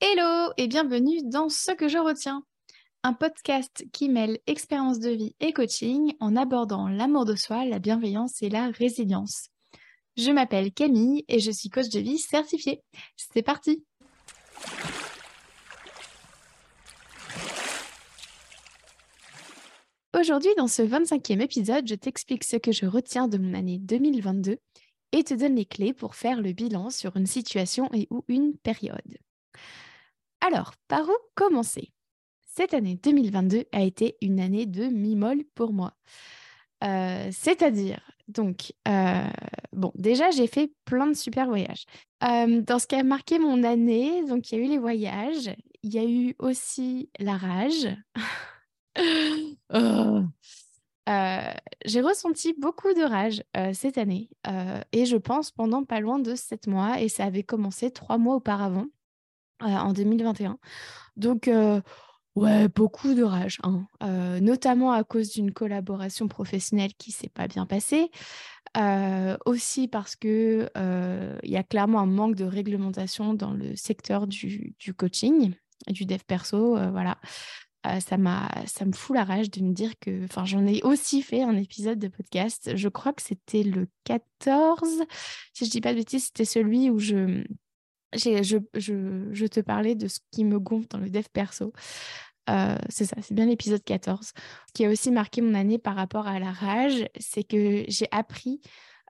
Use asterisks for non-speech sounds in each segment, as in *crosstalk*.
Hello et bienvenue dans Ce que je retiens, un podcast qui mêle expérience de vie et coaching en abordant l'amour de soi, la bienveillance et la résilience. Je m'appelle Camille et je suis coach de vie certifiée. C'est parti Aujourd'hui, dans ce 25e épisode, je t'explique ce que je retiens de mon année 2022 et te donne les clés pour faire le bilan sur une situation et ou une période. Alors, par où commencer? Cette année 2022 a été une année de mi-molle pour moi. Euh, c'est-à-dire, donc, euh, bon, déjà, j'ai fait plein de super voyages. Euh, dans ce qui a marqué mon année, donc, il y a eu les voyages, il y a eu aussi la rage. *laughs* J'ai ressenti beaucoup de rage cette année et je pense pendant pas loin de sept mois et ça avait commencé trois mois auparavant en 2021. Donc Ouais, beaucoup de rage, hein. notamment à cause d'une collaboration professionnelle qui s'est pas bien passée, aussi parce que il y a clairement un manque de réglementation dans le secteur du, du coaching, du dev perso, voilà. ça m'a, ça me fout la rage de me dire que, enfin, j'en ai aussi fait un épisode de podcast. Je crois que c'était le 14, si je dis pas de bêtises, c'était celui où je je, te parlais de ce qui me gonfle dans le dev perso. Euh, c'est ça, c'est bien l'épisode 14, qui a aussi marqué mon année par rapport à la rage, c'est que j'ai appris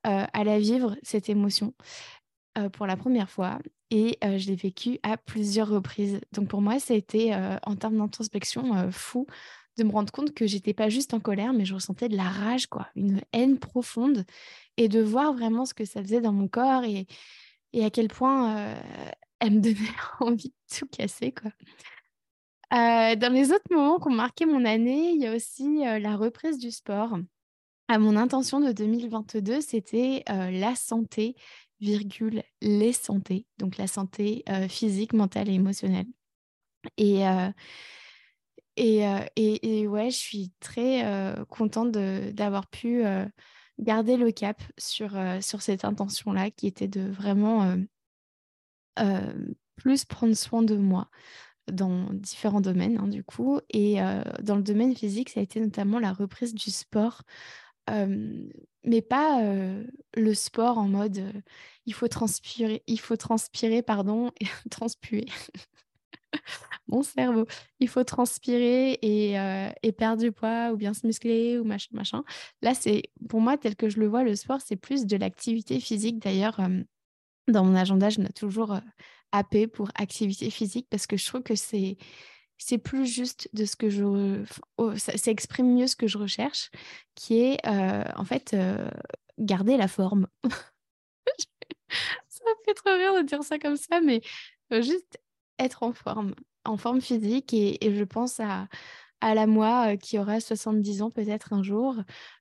euh, à la vivre, cette émotion, euh, pour la première fois, et je l'ai vécue à plusieurs reprises. Donc pour moi, ça a été, en termes d'introspection, fou de me rendre compte que j'étais pas juste en colère, mais je ressentais de la rage, quoi, une haine profonde, et de voir vraiment ce que ça faisait dans mon corps et, et à quel point elle me donnait *laughs* envie de tout casser, quoi. Euh, dans les autres moments qui ont marqué mon année, il y a aussi euh, la reprise du sport. À mon intention de 2022, c'était euh, la santé, virgule, les santé, donc la santé physique, mentale et émotionnelle. Et, et, et, et, ouais, je suis très contente d'avoir pu garder le cap sur, sur cette intention-là, qui était de vraiment plus prendre soin de moi dans différents domaines, hein, du coup. Et euh, dans le domaine physique, ça a été notamment la reprise du sport. mais pas euh, le sport en mode euh, il faut transpirer, il faut transpirer, pardon, *laughs* transpuer. *laughs* Mon cerveau, il faut transpirer et, et, perdre du poids ou bien se muscler ou machin. Là, c'est pour moi, tel que je le vois, le sport, c'est plus de l'activité physique. D'ailleurs, dans mon agenda, je note toujours AP pour activité physique parce que je trouve que c'est c'est plus juste de ce que je oh, ça, exprime mieux ce que je recherche qui est euh, en fait euh, garder la forme *laughs* ça me fait trop rire de dire ça comme ça mais euh, juste être en forme en forme physique et je pense à la moi qui aura 70 ans peut-être un jour.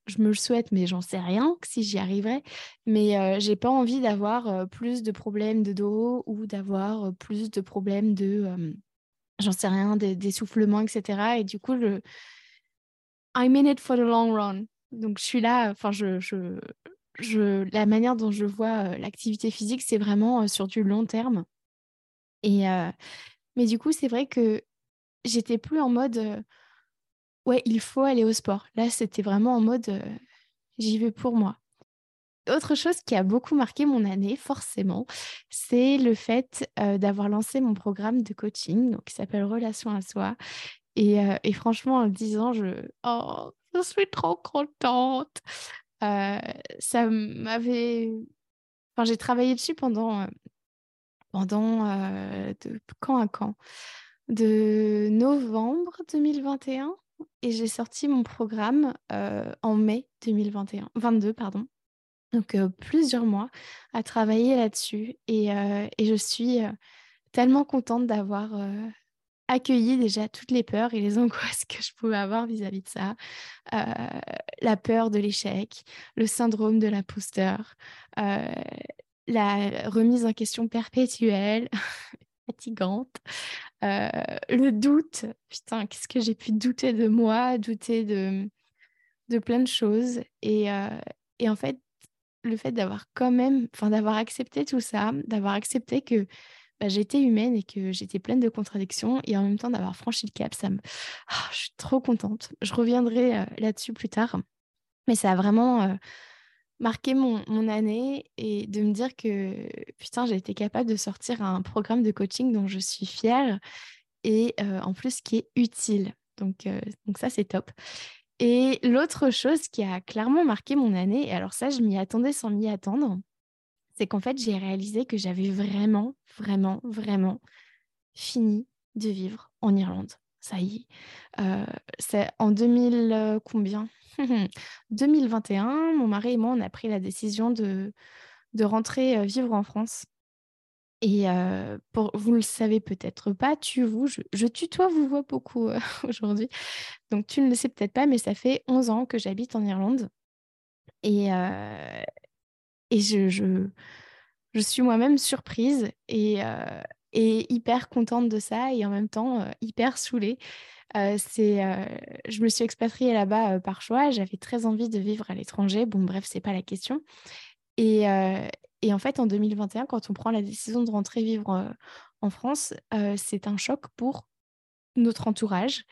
Je me le souhaite, mais j'en sais rien si j'y arriverai. Mais j'ai pas envie d'avoir plus de problèmes de dos ou d'avoir plus de problèmes de, j'en sais rien, d'essoufflement, etc. Et du coup, je, I'm in it for the long run. Donc je suis là, enfin, la manière dont je vois l'activité physique, c'est vraiment sur du long terme. Et, mais du coup, c'est vrai que j'étais plus en mode ouais, il faut aller au sport. Là, c'était vraiment en mode j'y vais pour moi. Autre chose qui a beaucoup marqué mon année, forcément, c'est le fait d'avoir lancé mon programme de coaching donc, qui s'appelle Relation à soi. Et, et, franchement, en le disant, je, oh, je suis trop contente. ça m'avait. Enfin, j'ai travaillé dessus pendant, pendant de quand à quand? De novembre 2021 et j'ai sorti mon programme en mai 2021, 22 pardon. Donc plusieurs mois à travailler là-dessus et, et, je suis tellement contente d'avoir accueilli déjà toutes les peurs et les *laughs* angoisses que je pouvais avoir vis-à-vis de ça. la peur de l'échec, le syndrome de l'imposteur, la remise en question perpétuelle, *laughs* fatigante, euh, le doute, putain, qu'est-ce que j'ai pu douter de moi, douter de, de plein de choses. Et, euh, et en fait, le fait d'avoir quand même, enfin d'avoir accepté tout ça, d'avoir accepté que bah, j'étais humaine et que j'étais pleine de contradictions. Et en même temps, d'avoir franchi le cap, ça me... Ah, je suis trop contente. Je reviendrai là-dessus plus tard. Mais ça a vraiment marqué mon, mon, année et de me dire que, putain, j'ai été capable de sortir un programme de coaching dont je suis fière et en plus qui est utile. Donc, donc ça, c'est top. Et l'autre chose qui a clairement marqué mon année, et alors ça, je m'y attendais sans m'y attendre, c'est qu'en fait, j'ai réalisé que j'avais vraiment, vraiment, vraiment fini de vivre en Irlande. Ça y est. Euh, c'est en 2000 euh, combien? *laughs* 2021, mon mari et moi, on a pris la décision de, de rentrer euh, vivre en France. Et pour, vous ne le savez peut-être pas, tu, vous, je, je tutoie, vous vois beaucoup *laughs* aujourd'hui. Donc tu ne le sais peut-être pas, mais ça fait 11 ans que j'habite en Irlande. Et, et je, je, je suis moi-même surprise et, et, hyper contente de ça et en même temps hyper saoulée. C'est, je me suis expatriée là-bas par choix. J'avais très envie de vivre à l'étranger. Bon, bref, c'est pas la question. Et, et, en fait, en 2021, quand on prend la décision de rentrer vivre en France, c'est un choc pour notre entourage.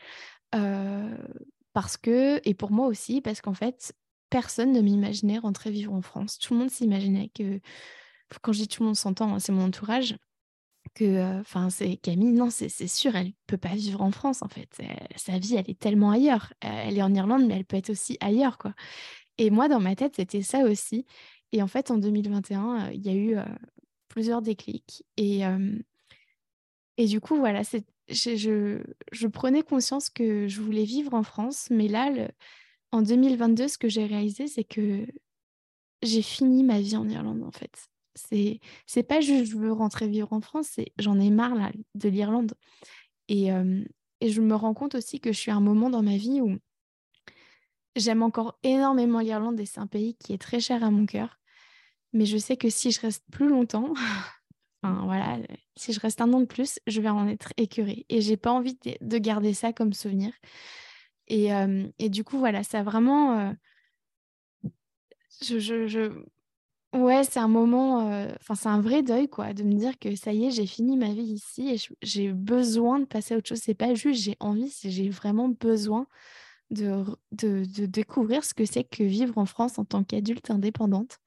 parce que, et pour moi aussi, parce qu'en fait, personne ne m'imaginait rentrer vivre en France. Tout le monde s'imaginait que, quand je dis tout le monde s'entend, hein, c'est mon entourage, que, enfin, c'est Camille, non, c'est sûr, elle peut pas vivre en France en fait. sa vie, elle est tellement ailleurs. Elle est en Irlande, mais elle peut être aussi ailleurs, quoi. Et moi, dans ma tête, c'était ça aussi. Et en fait, en 2021, il y a eu plusieurs déclics. Et, et du coup, voilà, je, je, je, prenais conscience que je voulais vivre en France, mais là, en 2022, ce que j'ai réalisé, c'est que j'ai fini ma vie en Irlande, en fait. C'est, c'est pas juste je veux rentrer vivre en France, c'est j'en ai marre là, de l'Irlande. Et, et je me rends compte aussi que je suis à un moment dans ma vie où j'aime encore énormément l'Irlande et c'est un pays qui est très cher à mon cœur. Mais je sais que si je reste plus longtemps, *laughs* enfin voilà, si je reste un an de plus, je vais en être écœurée. Et j'ai pas envie de garder ça comme souvenir. Et, et, du coup, voilà, ça vraiment. je, Ouais, c'est un moment, enfin, c'est un vrai deuil, quoi, de me dire que ça y est, j'ai fini ma vie ici et j'ai besoin de passer à autre chose. C'est pas juste j'ai envie, c'est j'ai vraiment besoin de, de, de, découvrir ce que c'est que vivre en France en tant qu'adulte indépendante.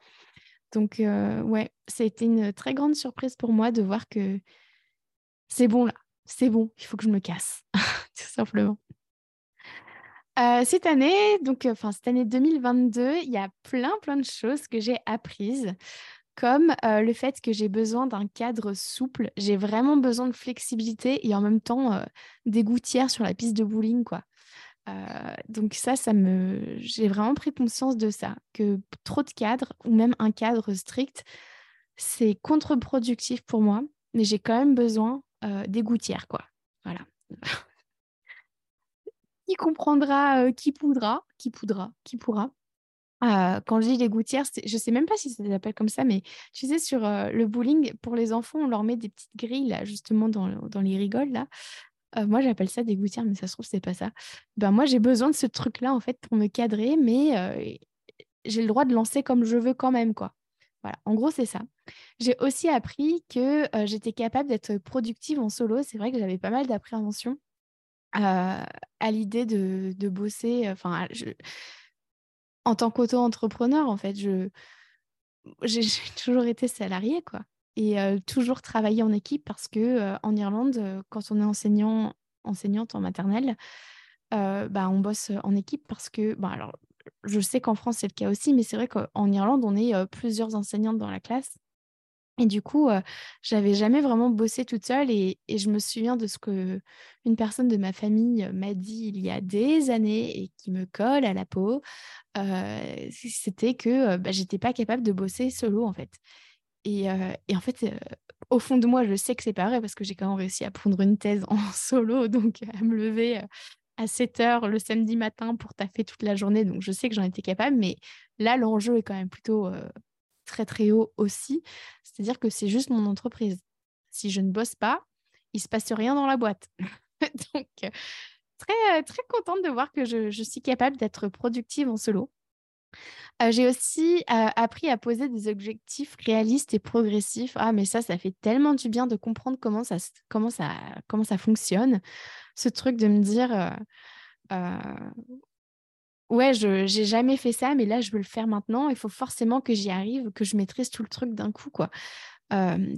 Donc, ouais, c'était une très grande surprise pour moi de voir que c'est bon là, c'est bon, il faut que je me casse, *laughs* tout simplement. Euh, cette année, donc, euh, enfin, cette année 2022, il y a plein, plein de choses que j'ai apprises, comme euh, le fait que j'ai besoin d'un cadre souple. J'ai vraiment besoin de flexibilité et en même temps des gouttières sur la piste de bowling, quoi. donc ça, ça me, j'ai vraiment pris conscience de ça, que trop de cadres ou même un cadre strict, c'est contre-productif pour moi, mais j'ai quand même besoin des gouttières, quoi. Voilà. *laughs* qui comprendra, euh, qui poudra, qui poudra, qui pourra. Euh, quand je dis les gouttières, je sais même pas si ça s'appelle comme ça, mais tu sais, sur euh, le bowling, pour les enfants, on leur met des petites grilles, là, justement, dans, dans les rigoles, là. moi, j'appelle ça des gouttières, mais ça se trouve, c'est pas ça. Ben, moi, j'ai besoin de ce truc-là, en fait, pour me cadrer, mais j'ai le droit de lancer comme je veux quand même, quoi. Voilà, en gros, c'est ça. J'ai aussi appris que j'étais capable d'être productive en solo. C'est vrai que j'avais pas mal d'appréhension à, l'idée de, bosser. Enfin, en tant qu'auto-entrepreneur, en fait, je, j'ai, *laughs* toujours été salariée, quoi. Et toujours travaillé en équipe parce que en Irlande, quand on est enseignant, enseignante en maternelle, bah, on bosse en équipe parce que, bah, je sais qu'en France, c'est le cas aussi, mais c'est vrai qu'en Irlande, on est plusieurs enseignantes dans la classe. Et du coup, j'avais jamais vraiment bossé toute seule et, je me souviens de ce que une personne de ma famille m'a dit il y a des années et qui me colle à la peau. C'était que bah, j'étais pas capable de bosser solo en fait. Et, et en fait, au fond de moi, je sais que c'est pas vrai parce que j'ai quand même réussi à prendre une thèse *laughs* en solo, donc à me lever à 7 heures le samedi matin pour taffer toute la journée. Donc je sais que j'en étais capable, mais là, l'enjeu est quand même plutôt très très haut aussi. C'est-à-dire que c'est juste mon entreprise. Si je ne bosse pas, il se passe rien dans la boîte. *laughs* Donc, très, très contente de voir que je, suis capable d'être productive en solo. j'ai aussi appris à poser des objectifs réalistes et progressifs. Ah, mais ça, ça fait tellement du bien de comprendre comment ça, comment ça, comment ça fonctionne. Ce truc de me dire, ouais, je j'ai jamais fait ça, mais là, je veux le faire maintenant. Il faut forcément que j'y arrive, que je maîtrise tout le truc d'un coup, quoi.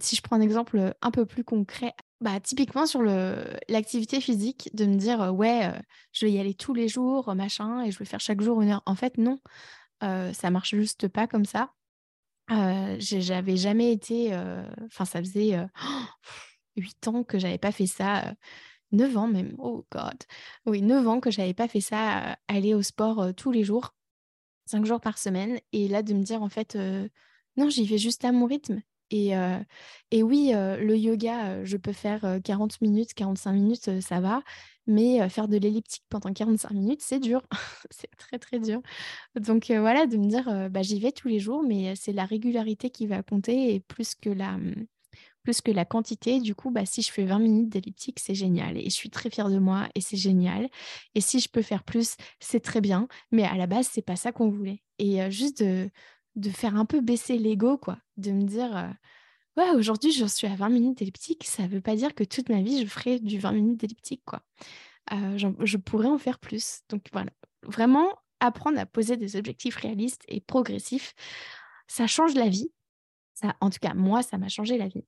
si je prends un exemple un peu plus concret, bah, typiquement sur l'activité physique, de me dire ouais, je vais y aller tous les jours, machin, et je vais faire chaque jour une heure. En fait, non, ça marche juste pas comme ça. j'avais jamais été, enfin, ça faisait 8 *gasps* ans que j'avais pas fait ça. 9 ans même, oh God. Oui, 9 ans que j'avais pas fait ça, aller au sport tous les jours, 5 jours par semaine. Et là, de me dire, en fait, non, j'y vais juste à mon rythme. Et, oui, le yoga, je peux faire 40 minutes, 45 minutes, ça va. Mais faire de l'elliptique pendant 45 minutes, c'est dur. *laughs* c'est très, très dur. Donc voilà, de me dire, bah, j'y vais tous les jours, mais c'est la régularité qui va compter et plus que la, mmh, plus que la quantité. Du coup, bah, si je fais 20 minutes d'elliptique, c'est génial. Et je suis très fière de moi et c'est génial. Et si je peux faire plus, c'est très bien. Mais à la base, c'est pas ça qu'on voulait. Et juste de, de, faire un peu baisser l'ego, quoi. De me dire, ouais, aujourd'hui, je suis à 20 minutes d'elliptique. Ça veut pas dire que toute ma vie, je ferai du 20 minutes d'elliptique, quoi. je pourrais en faire plus. Donc voilà, vraiment apprendre à poser des objectifs réalistes et progressifs, ça change la vie. Ça, en tout cas, moi, ça m'a changé la vie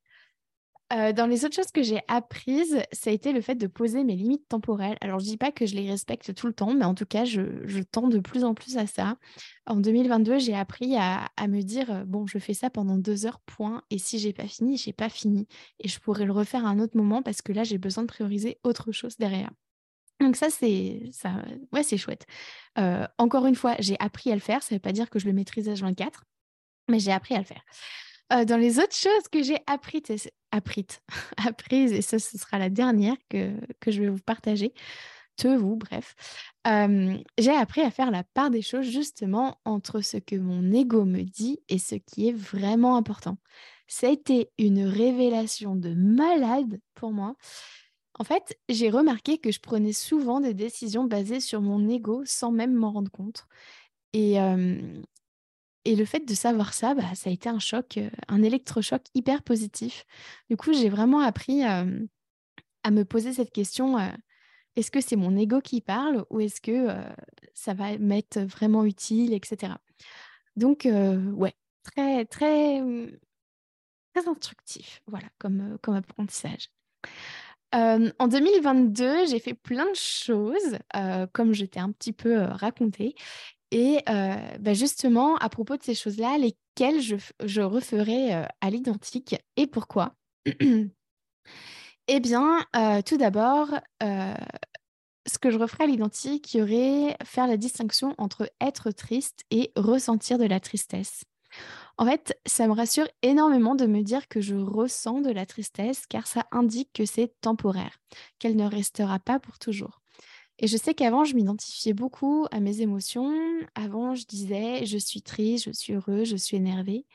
dans les autres choses que j'ai apprises, ça a été le fait de poser mes limites temporelles. Alors, je ne dis pas que je les respecte tout le temps, mais en tout cas, je, tends de plus en plus à ça. En 2022, j'ai appris à, me dire, bon, je fais ça pendant deux heures, point. Et si j'ai pas fini, j'ai pas fini. Et je pourrais le refaire à un autre moment parce que là, j'ai besoin de prioriser autre chose derrière. Donc ça, c'est ouais, c'est chouette. encore une fois, j'ai appris à le faire. Ça ne veut pas dire que je le maîtrise à 24, mais j'ai appris à le faire. Euh, dans les autres choses que j'ai apprises, apprises, *laughs* apprises, et ça, ce sera la dernière que, que je vais vous partager, te, vous, bref, euh, j'ai appris à faire la part des choses justement entre ce que mon ego me dit et ce qui est vraiment important. Ça a été une révélation de malade pour moi. En fait, j'ai remarqué que je prenais souvent des décisions basées sur mon ego sans même m'en rendre compte. Et, euh, et le fait de savoir ça, bah, ça a été un choc, un électrochoc hyper positif. Du coup, j'ai vraiment appris à me poser cette question est-ce que c'est mon ego qui parle ou est-ce que ça va m'être vraiment utile, etc. Donc, ouais, très, très, très instructif, voilà, comme, comme apprentissage. en 2022, j'ai fait plein de choses, comme je t'ai un petit peu raconté. Et bah, justement, à propos de ces choses-là, lesquelles je, referai à l'identique et pourquoi? Eh bien, tout d'abord, ce que je referai à l'identique, il y aurait faire la distinction entre être triste et ressentir de la tristesse. En fait, ça me rassure énormément de me dire que je ressens de la tristesse car ça indique que c'est temporaire, qu'elle ne restera pas pour toujours. Et je sais qu'avant, je m'identifiais beaucoup à mes émotions. Avant, je disais, je suis triste, je suis heureux, je suis énervée.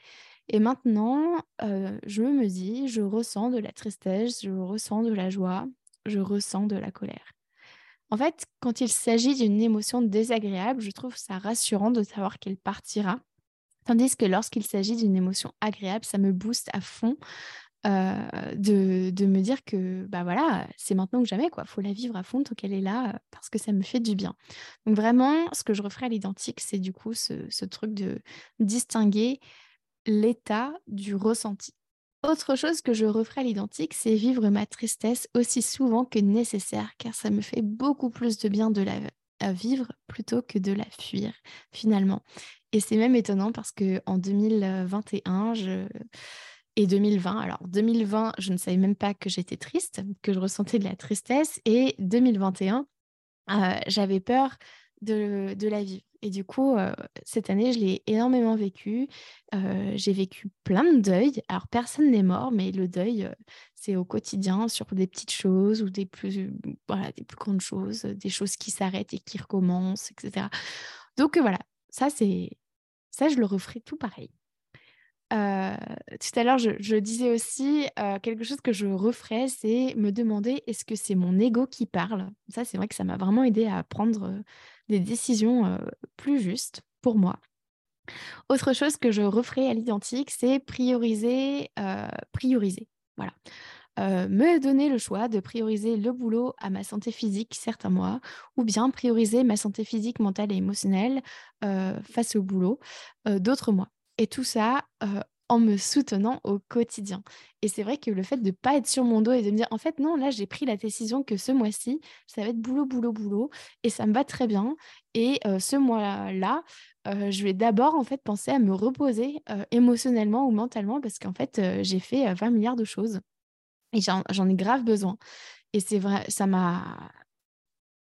Et maintenant, je me dis, je ressens de la tristesse, je ressens de la joie, je ressens de la colère. En fait, quand il s'agit d'une émotion désagréable, je trouve ça rassurant de savoir qu'elle partira. Tandis que lorsqu'il s'agit d'une émotion agréable, ça me booste à fond de, me dire que bah voilà, c'est maintenant ou jamais, quoi. faut la vivre à fond tant qu'elle est là, parce que ça me fait du bien. Donc vraiment, ce que je referai à l'identique, c'est du coup ce, truc de distinguer l'état du ressenti. Autre chose que je referai à l'identique, c'est vivre ma tristesse aussi souvent que nécessaire, car ça me fait beaucoup plus de bien de la vivre plutôt que de la fuir finalement. Et c'est même étonnant parce que en 2021, je et 2020. Alors 2020, je ne savais même pas que j'étais triste, que je ressentais de la tristesse. Et 2021, euh, j'avais peur de, la vivre. Et du coup, euh, cette année, je l'ai énormément vécu. Euh, j'ai vécu plein de deuils. Alors, personne n'est mort, mais le deuil, c'est au quotidien sur des petites choses ou des plus, voilà, des plus grandes choses, des choses qui s'arrêtent et qui recommencent, etc. Donc, voilà, ça, c'est ça, je le referai tout pareil tout à l'heure, je, disais aussi quelque chose que je referais, c'est me demander est-ce que c'est mon ego qui parle? Ça, c'est vrai que ça m'a vraiment aidé à prendre des décisions plus justes pour moi. Autre chose que je referai à l'identique, c'est prioriser, prioriser. Voilà. me donner le choix de prioriser le boulot à ma santé physique certains mois, ou bien prioriser ma santé physique, mentale et émotionnelle face au boulot d'autres mois. Et tout ça en me soutenant au quotidien. Et c'est vrai que le fait de ne pas être sur mon dos et de me dire, en fait, non, là, j'ai pris la décision que ce mois-ci, ça va être boulot, boulot, boulot, et ça me va très bien. Et ce mois-là, je vais d'abord, en fait, penser à me reposer émotionnellement ou mentalement, parce qu'en fait, j'ai fait 20 milliards de choses. Et j'en ai grave besoin. Et c'est vrai, ça m'a...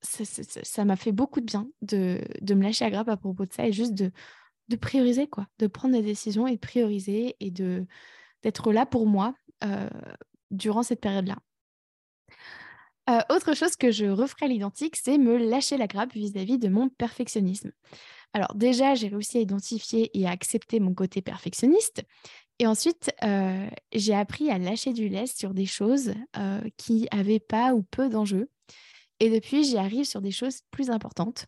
Ça m'a fait beaucoup de bien de, de me lâcher à grappe à propos de ça et juste de, de prioriser, quoi, de prendre des décisions et de prioriser et d'être là pour moi euh, durant cette période-là. Euh, autre chose que je referai à l'identique, c'est me lâcher la grappe vis-à-vis de mon perfectionnisme. Alors déjà, j'ai réussi à identifier et à accepter mon côté perfectionniste. Et ensuite, euh, j'ai appris à lâcher du lest sur des choses qui avaient pas ou peu d'enjeux et depuis, j'y arrive sur des choses plus importantes.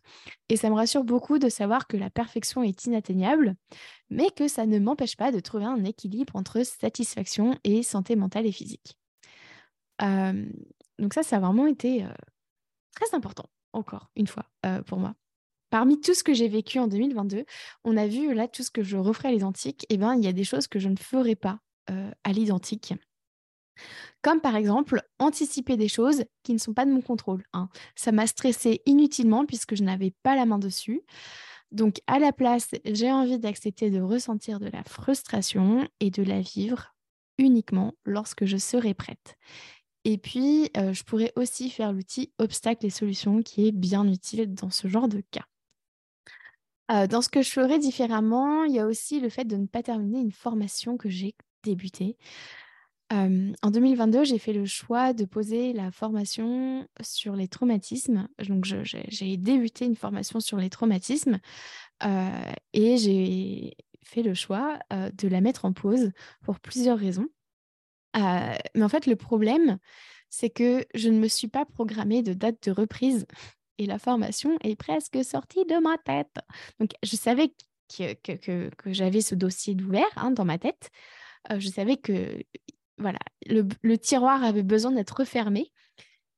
Et ça me rassure beaucoup de savoir que la perfection est inatteignable, mais que ça ne m'empêche pas de trouver un équilibre entre satisfaction et santé mentale et physique. donc ça, ça a vraiment été très important, encore une fois, pour moi. Parmi tout ce que j'ai vécu en 2022, on a vu là tout ce que je referai à l'identique, et eh ben, il y a des choses que je ne ferai pas à l'identique. Comme par exemple anticiper des choses qui ne sont pas de mon contrôle. Hein. Ça m'a stressé inutilement puisque je n'avais pas la main dessus. Donc à la place, j'ai envie d'accepter de ressentir de la frustration et de la vivre uniquement lorsque je serai prête. Et puis, euh, je pourrais aussi faire l'outil obstacles et solutions qui est bien utile dans ce genre de cas. Euh, dans ce que je ferais différemment, il y a aussi le fait de ne pas terminer une formation que j'ai débutée en 2022, j'ai fait le choix de poser la formation sur les traumatismes. Donc, j'ai débuté une formation sur les traumatismes et j'ai fait le choix de la mettre en pause pour plusieurs raisons. mais en fait, le problème, c'est que je ne me suis pas programmée de date de reprise et la formation est presque sortie de ma tête. Donc, je savais que, j'avais ce dossier d'ouvert hein, dans ma tête. je savais que voilà, le, tiroir avait besoin d'être refermé.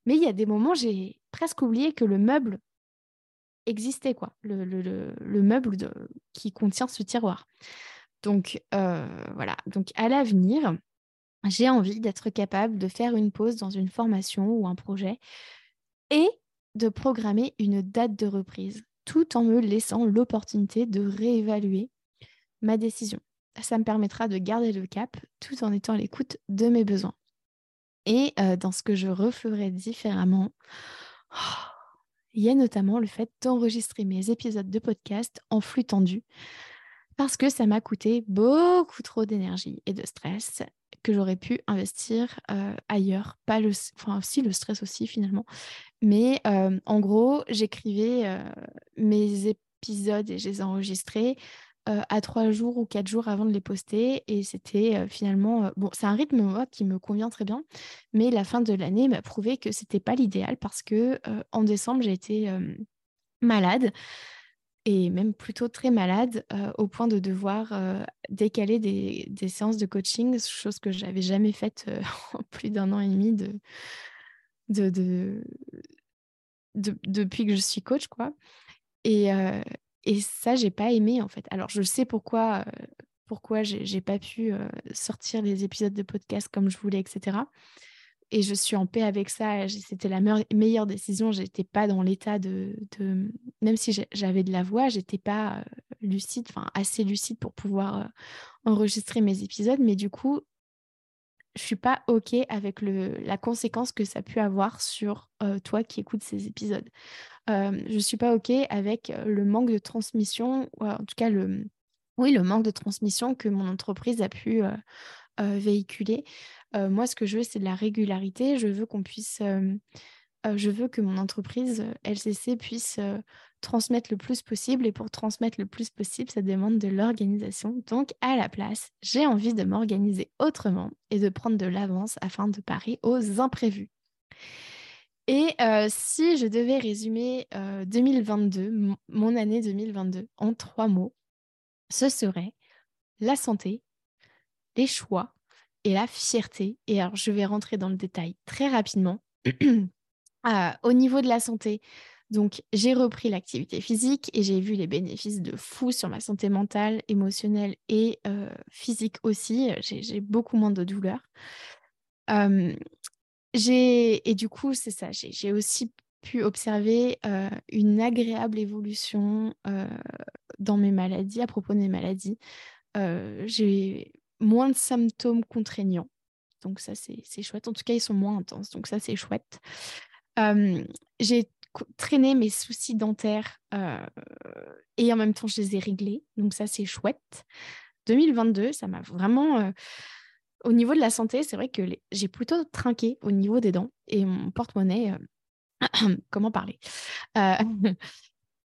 Mais il y a des moments, j'ai presque oublié que le meuble existait, quoi, le, meuble qui contient ce tiroir. Donc, euh, voilà. Donc, à l'avenir, j'ai envie d'être capable de faire une pause dans une formation ou un projet et de programmer une date de reprise, tout en me laissant l'opportunité de réévaluer ma décision ça me permettra de garder le cap tout en étant à l'écoute de mes besoins. Et euh, dans ce que je referai différemment, il y a notamment le fait d'enregistrer mes épisodes de podcast en flux tendu parce que ça m'a coûté beaucoup trop d'énergie et de stress que j'aurais pu investir euh, ailleurs. Pas le, enfin, si le stress aussi finalement. Mais euh, en gros, j'écrivais mes épisodes et je les enregistrais euh, à trois jours ou quatre jours avant de les poster. Et c'était euh, finalement, euh, bon, c'est un rythme qui me convient très bien, mais la fin de l'année m'a prouvé que c'était pas l'idéal parce que en décembre j'ai été malade et même plutôt très malade au point de devoir décaler des, des, séances de coaching, chose que j'avais jamais faite *laughs* en plus d'un an et demi de, de, de, depuis que je suis coach quoi. Et, et ça, j'ai pas aimé en fait. Alors, je sais pourquoi, euh, pourquoi j'ai pas pu sortir les épisodes de podcast comme je voulais, etc. Et je suis en paix avec ça. C'était la meilleure décision. J'étais pas dans l'état de, Même si j'avais de la voix, j'étais pas lucide, enfin assez lucide pour pouvoir enregistrer mes épisodes. Mais du coup, je suis pas OK avec la conséquence que ça a pu avoir sur toi qui écoutes ces épisodes. je suis pas OK avec le manque de transmission, en tout cas, le, oui, le manque de transmission que mon entreprise a pu véhiculer. moi, ce que je veux, c'est de la régularité. Je veux qu'on puisse je veux que mon entreprise LCC puisse transmettre le plus possible. Et pour transmettre le plus possible, ça demande de l'organisation. Donc, à la place, j'ai envie de m'organiser autrement et de prendre de l'avance afin de parer aux imprévus. Et si je devais résumer 2022, mon année 2022, en trois mots, ce serait la santé, les choix et la fierté. Et alors, je vais rentrer dans le détail très rapidement. *clears throat* Euh, au niveau de la santé, donc j'ai repris l'activité physique et j'ai vu les bénéfices de fou sur ma santé mentale, émotionnelle et euh, physique aussi. J'ai beaucoup moins de douleurs. et du coup, c'est ça, j'ai aussi pu observer une agréable évolution dans mes maladies, à propos de mes maladies. j'ai moins de symptômes contraignants. Donc ça, c'est chouette. En tout cas, ils sont moins intenses. Donc ça, c'est chouette. J'ai traîné mes soucis dentaires et en même temps, je les ai réglés. Donc ça, c'est chouette. 2022, ça m'a vraiment... au niveau de la santé, c'est vrai que j'ai plutôt trinqué au niveau des dents et mon porte-monnaie... *clears throat* comment parler? *laughs*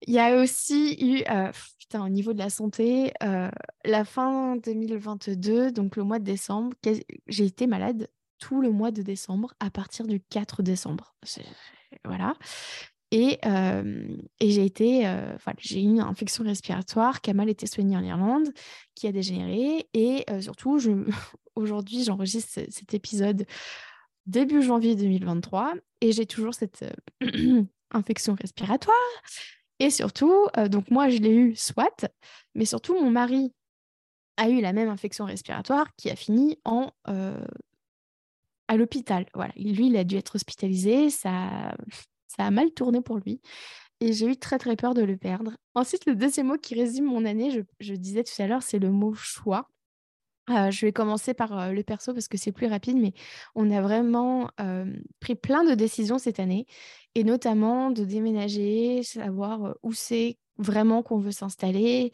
Il y a aussi eu, putain, au niveau de la santé, la fin 2022, donc le mois de décembre, j'ai été malade tout le mois de décembre à partir du 4 décembre. Voilà. Et, et j'ai été, voilà, j'ai eu une infection respiratoire qui a mal été soignée en Irlande, qui a dégénéré. Et surtout, je, *laughs* aujourd'hui, j'enregistre cet épisode début janvier 2023 et j'ai toujours cette *clears throat* infection respiratoire et surtout, euh, donc moi, je l'ai eu soit, mais surtout, mon mari a eu la même infection respiratoire qui a fini en, euh, à l'hôpital. Voilà. Lui, il a dû être hospitalisé. Ça, ça a mal tourné pour lui. Et j'ai eu très, très peur de le perdre. Ensuite, le deuxième mot qui résume mon année, je, disais tout à l'heure, c'est le mot choix. Euh, je vais commencer par le perso parce que c'est plus rapide, mais on a vraiment pris plein de décisions cette année, et notamment de déménager, savoir où c'est vraiment qu'on veut s'installer,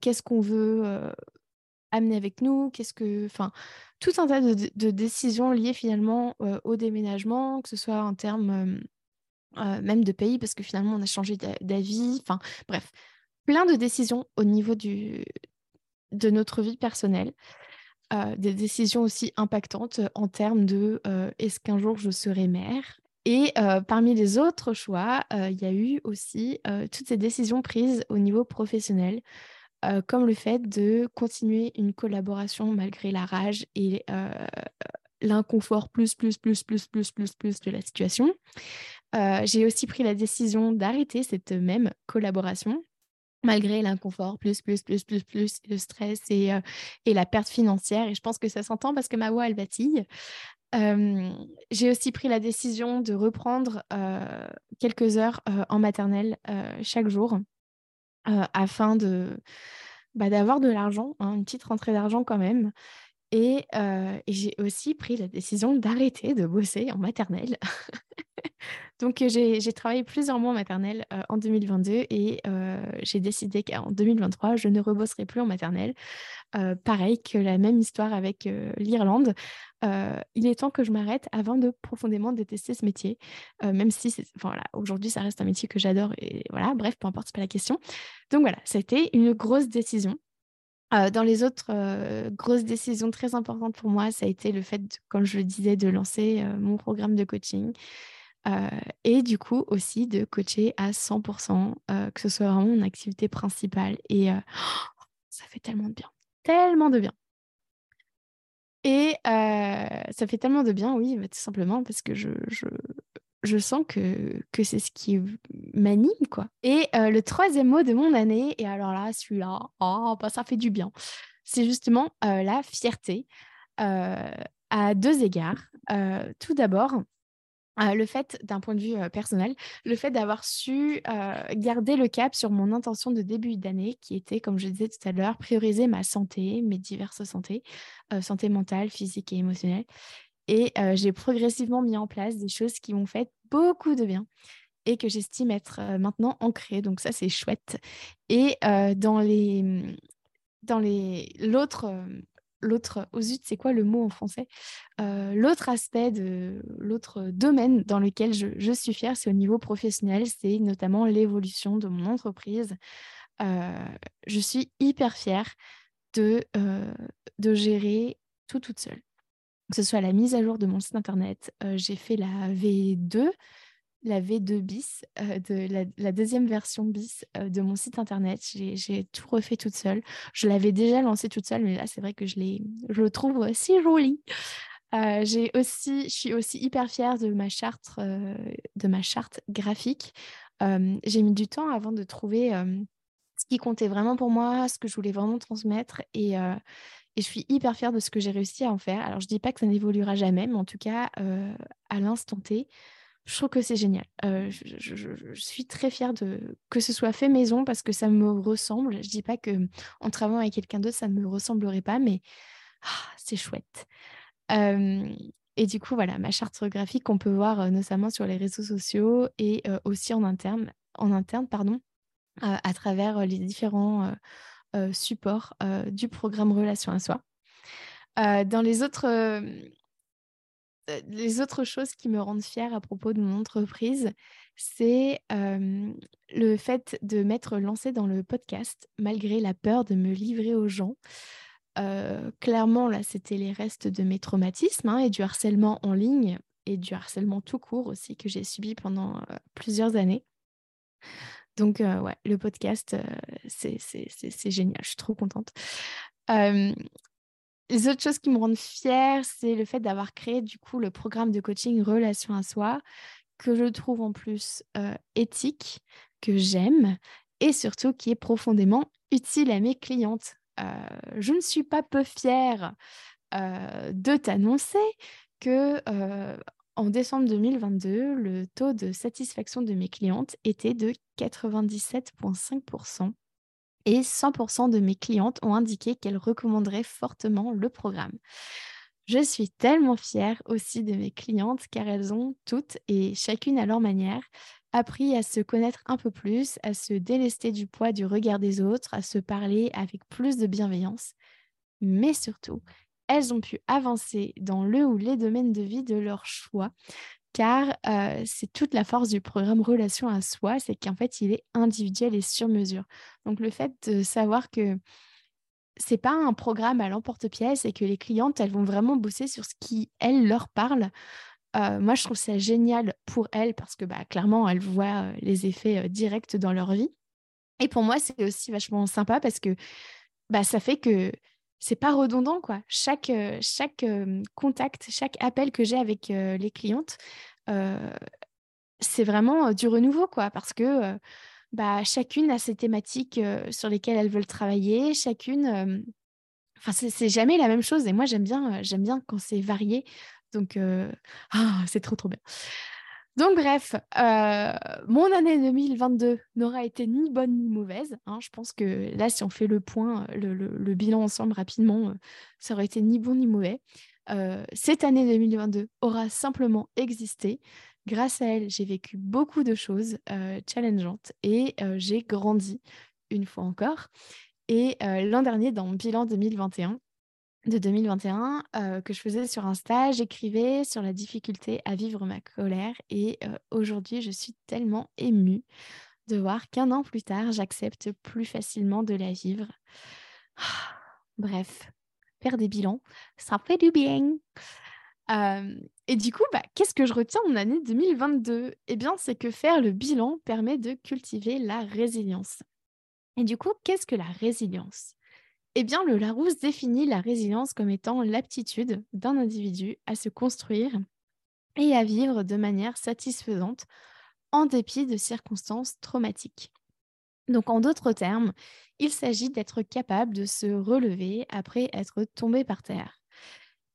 qu'est-ce qu'on veut amener avec nous, qu'est-ce que, enfin, tout un tas de, décisions liées finalement au déménagement, que ce soit en termes même de pays, parce que finalement on a changé d'avis, bref, plein de décisions au niveau du, de notre vie personnelle. Des décisions aussi impactantes en termes de est-ce qu'un jour je serai mère et parmi les autres choix, il y a eu aussi toutes ces décisions prises au niveau professionnel, comme le fait de continuer une collaboration malgré la rage et l'inconfort plus, plus, plus, plus, plus, plus, plus de la situation. J'ai aussi pris la décision d'arrêter cette même collaboration malgré l'inconfort, plus, plus, plus, plus, plus, le stress et, euh, et, la perte financière. Et je pense que ça s'entend parce que ma voix, elle vacille. j'ai aussi pris la décision de reprendre euh, quelques heures euh, en maternelle chaque jour afin de bah, d'avoir de l'argent, hein, une petite rentrée d'argent quand même. Et, j'ai aussi pris la décision d'arrêter de bosser en maternelle. *laughs* Donc, j'ai travaillé plusieurs mois en maternelle en 2022 et j'ai décidé qu'en 2023, je ne rebosserai plus en maternelle. pareil que la même histoire avec l'Irlande. il est temps que je m'arrête avant de profondément détester ce métier, même si voilà, aujourd'hui, ça reste un métier que j'adore et voilà, bref, peu importe, c'est pas la question. Donc voilà, ça a été une grosse décision. Dans les autres grosses décisions très importantes pour moi, ça a été le fait, comme je le disais, de lancer mon programme de coaching. Euh, et du coup aussi de coacher à 100%, euh, que ce soit vraiment mon activité principale. Et euh, ça fait tellement de bien, tellement de bien. Et ça fait tellement de bien, oui, tout simplement parce que je, je sens que, c'est ce qui m'anime, quoi. Et le troisième mot de mon année, et alors là, celui-là, oh, bah, ça fait du bien, c'est justement la fierté à deux égards. tout d'abord, le fait, d'un point de vue personnel, le fait d'avoir su garder le cap sur mon intention de début d'année, qui était, comme je disais tout à l'heure, prioriser ma santé, mes diverses santé, santé mentale, physique et émotionnelle. Et j'ai progressivement mis en place des choses qui m'ont fait beaucoup de bien et que j'estime être maintenant ancrées. Donc ça, c'est chouette. Et dans les mmh, dans les l'autre l'autre, zut, c'est quoi le mot en français? Euh, L'autre aspect de l'autre domaine dans lequel je, suis fière, c'est au niveau professionnel, c'est notamment l'évolution de mon entreprise. Euh, je suis hyper fière de, euh, de gérer tout toute seule. Que ce soit la mise à jour de mon site internet, j'ai fait la V2 la V2 bis, de la, deuxième version bis de mon site internet. J'ai tout refait toute seule. Je l'avais déjà lancé toute seule, mais là, c'est vrai que je, je le trouve si joli. j'ai aussi, je suis aussi hyper fière de ma charte, de ma charte graphique. j'ai mis du temps avant de trouver ce qui comptait vraiment pour moi, ce que je voulais vraiment transmettre. Et, et je suis hyper fière de ce que j'ai réussi à en faire. Alors, je dis pas que ça n'évoluera jamais, mais en tout cas, à l'instant T, je trouve que c'est génial. je, suis très fière de que ce soit fait maison parce que ça me ressemble. Je dis pas que en travaillant avec quelqu'un d'autre, ça ne me ressemblerait pas, mais ah, c'est chouette. et du coup, voilà, ma charte graphique qu'on peut voir notamment sur les réseaux sociaux et aussi en interne, en interne pardon, à travers les différents supports du programme Relation à soi. dans les autres les autres choses qui me rendent fière à propos de mon entreprise, c'est le fait de m'être lancée dans le podcast malgré la peur de me livrer aux gens. clairement, là, c'était les restes de mes traumatismes hein, et du harcèlement en ligne et du harcèlement tout court aussi que j'ai subi pendant plusieurs années. Donc, ouais, le podcast, c'est génial, je suis trop contente. Les autres choses qui me rendent fière, c'est le fait d'avoir créé du coup le programme de coaching Relation à soi, que je trouve en plus euh, éthique, que j'aime et surtout qui est profondément utile à mes clientes. Euh, je ne suis pas peu fière euh, de t'annoncer que en décembre 2022, le taux de satisfaction de mes clientes était de 97,5% et 100% de mes clientes ont indiqué qu'elles recommanderaient fortement le programme. Je suis tellement fière aussi de mes clientes car elles ont toutes et chacune à leur manière appris à se connaître un peu plus, à se délester du poids du regard des autres, à se parler avec plus de bienveillance. Mais surtout, elles ont pu avancer dans le ou les domaines de vie de leur choix car c'est toute la force du programme Relation à soi, c'est qu'en fait, il est individuel et sur mesure. Donc le fait de savoir que c'est pas un programme à l'emporte-pièce et que les clientes, elles vont vraiment bosser sur ce qui, elles, leur parle. moi, je trouve ça génial pour elles parce que bah, clairement, elles voient les effets directs dans leur vie. Et pour moi, c'est aussi vachement sympa parce que bah, ça fait que c'est pas redondant quoi. Chaque, euh, chaque contact, chaque appel que j'ai avec les clientes, c'est vraiment du renouveau quoi, parce que bah, chacune a ses thématiques sur lesquelles elles veulent travailler, chacune. Enfin, c'est jamais la même chose et moi j'aime bien, j'aime bien quand c'est varié. Donc, ah, c'est trop trop bien. Donc bref, euh, mon année 2022 n'aura été ni bonne ni mauvaise. Hein. Je pense que là, si on fait le point, le, bilan ensemble rapidement, euh, ça aurait été ni bon ni mauvais. Euh, cette année 2022 aura simplement existé. Grâce à elle, j'ai vécu beaucoup de choses challengeantes et j'ai grandi une fois encore. Et l'an dernier, dans mon bilan 2021, de 2021 euh, que je faisais sur Insta. J'écrivais sur la difficulté à vivre ma colère et aujourd'hui, je suis tellement émue de voir qu'un an plus tard, j'accepte plus facilement de la vivre. *sighs* bref, faire des bilans, ça fait du bien. Et du coup, bah, qu'est-ce que je retiens en année 2022 Eh bien, c'est que faire le bilan permet de cultiver la résilience. Et du coup, qu'est-ce que la résilience? Eh bien, le Larousse définit la résilience comme étant l'aptitude d'un individu à se construire et à vivre de manière satisfaisante en dépit de circonstances traumatiques. Donc, en d'autres termes, il s'agit d'être capable de se relever après être tombé par terre.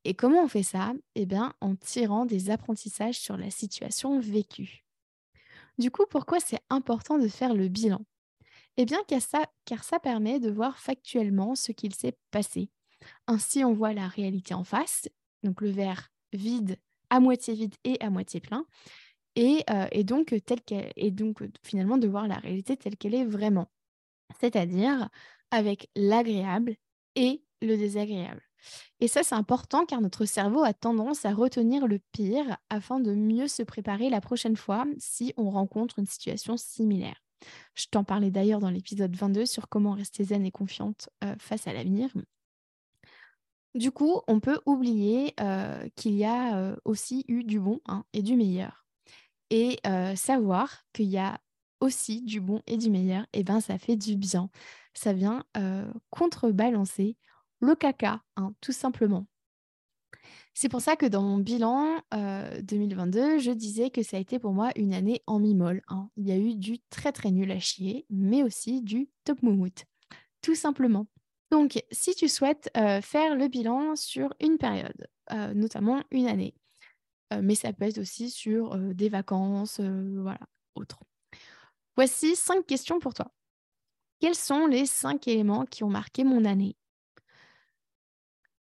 Et comment on fait ça? Eh bien, en tirant des apprentissages sur la situation vécue. Du coup, pourquoi c'est important de faire le bilan? Eh bien, car ça, permet de voir factuellement ce qu'il s'est passé. Ainsi, on voit la réalité en face, donc le verre vide, à moitié vide et à moitié plein, et, euh, donc, et donc finalement de voir la réalité telle qu'elle est vraiment, c'est-à-dire avec l'agréable et le désagréable. Et ça, c'est important car notre cerveau a tendance à retenir le pire afin de mieux se préparer la prochaine fois si on rencontre une situation similaire. Je t'en parlais d'ailleurs dans l'épisode 22 sur comment rester zen et confiante euh, face à l'avenir. Du coup, on peut oublier euh, qu'il y a euh, aussi eu du bon hein, et du meilleur. Et savoir qu'il y a aussi du bon et du meilleur, et eh ben ça fait du bien. Ça vient contrebalancer le caca, hein, tout simplement. C'est pour ça que dans mon bilan 2022, je disais que ça a été pour moi une année en mi-molle. Hein. Il y a eu du très très nul à chier, mais aussi du top moumoute, tout simplement. Donc, si tu souhaites faire le bilan sur une période, notamment une année, mais ça peut être aussi sur des vacances, voilà, autre. Voici cinq questions pour toi. Quels sont les cinq éléments qui ont marqué mon année?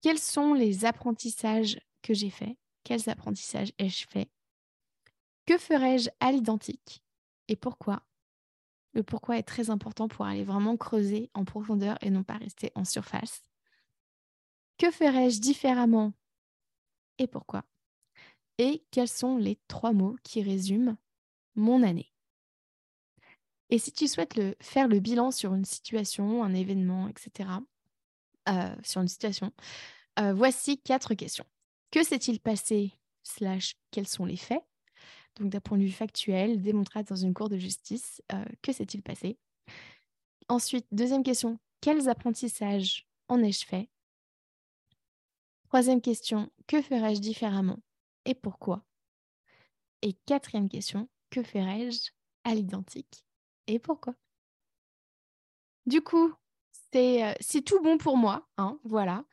Quels sont les apprentissages que j'ai faits? Quels apprentissages ai-je fait Que ferais-je à l'identique? Et pourquoi? Le pourquoi est très important pour aller vraiment creuser en profondeur et non pas rester en surface. Que ferais-je différemment? Et pourquoi? Et quels sont les trois mots qui résument mon année? Et si tu souhaites faire le bilan sur une situation, un événement, etc., euh, sur une situation, euh, voici quatre questions. Que s'est-il passé quels sont les faits? Donc d'un point de vue factuel, démontrable dans une cour de justice, euh, que s'est-il passé? Ensuite, deuxième question, quels apprentissages en ai-je fait? Troisième question, que ferais-je différemment et pourquoi? Et quatrième question, que ferais-je à l'identique et pourquoi? Du coup, c'est euh, tout bon pour moi. Hein, voilà.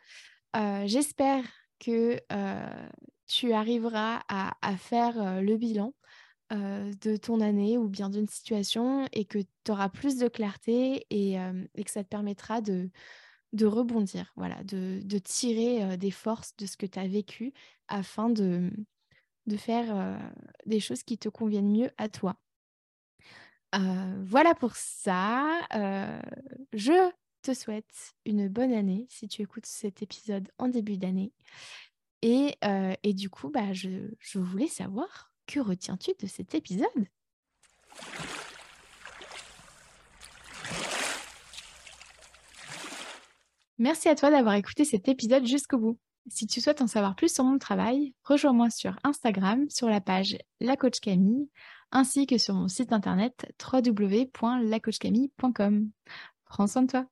Euh, j'espère que euh, tu arriveras à, faire le bilan de ton année ou bien d'une situation et que tu auras plus de clarté et, que ça te permettra de, rebondir, voilà, de, tirer des forces de ce que tu as vécu afin de faire des choses qui te conviennent mieux à toi voilà pour ça. je te souhaite une bonne année si tu écoutes cet épisode en début d'année. Et, et, du coup, bah, je, je voulais savoir, que retiens-tu de cet épisode? Merci à toi d'avoir écouté cet épisode jusqu'au bout. Si tu souhaites en savoir plus sur mon travail, rejoins-moi sur Instagram sur la page La Coach Camille ainsi que sur mon site internet www.lacoachcamille.com. Prends soin de toi.